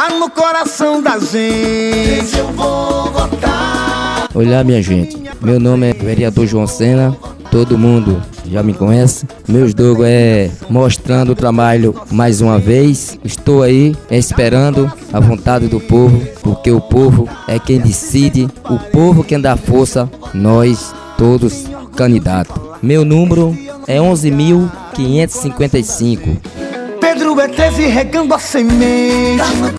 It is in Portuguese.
tá no coração da gente. Eu vou votar. Olá, minha gente. Meu nome é vereador João Sena. Todo mundo já me conhece. Meus dogo é mostrando o trabalho mais uma vez. Estou aí esperando a vontade do povo, porque o povo é quem decide, o povo quem dá força, nós todos candidatos. Meu número é 11.555. Pedro é 13 regando a semente.